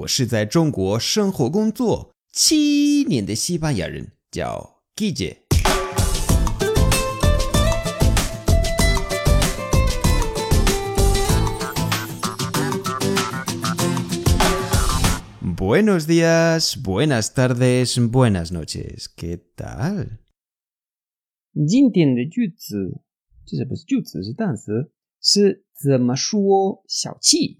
我是在中国生活工作七年的西班牙人，叫 g i j i Buenos días，buenas tardes，buenas noches，¿qué tal？今天的句子，这是不是句子，是单词，是怎么说小气？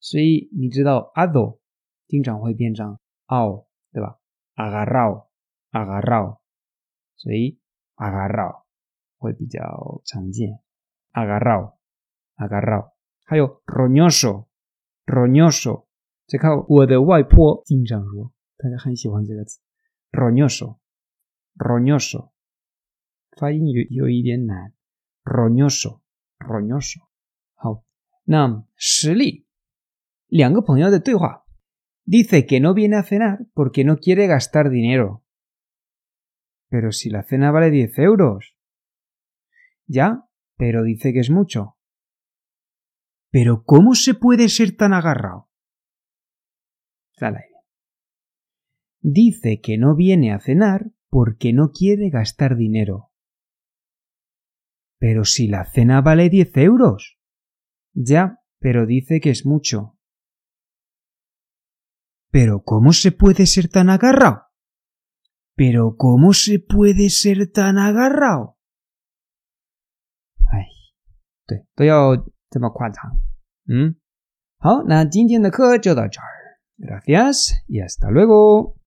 所以你知道阿斗经常会变长，奥，对吧？阿嘎绕，阿嘎绕，所以阿嘎绕会比较常见。阿嘎绕，阿嘎绕。还有 roñoso，roñoso，这个我的外婆经常说，大家很喜欢这个词。roñoso，roñoso，发音有有一点难。roñoso，roñoso。好，那实力。de Dice que no viene a cenar porque no quiere gastar dinero. Pero si la cena vale 10 euros. Ya, pero dice que es mucho. Pero ¿cómo se puede ser tan agarrado? Dice que no viene a cenar porque no quiere gastar dinero. Pero si la cena vale 10 euros. Ya, pero dice que es mucho. Pero ¿cómo se puede ser tan agarrado? Pero ¿cómo se puede ser tan agarrado? ¿Mm? ¡Gracias y hasta luego.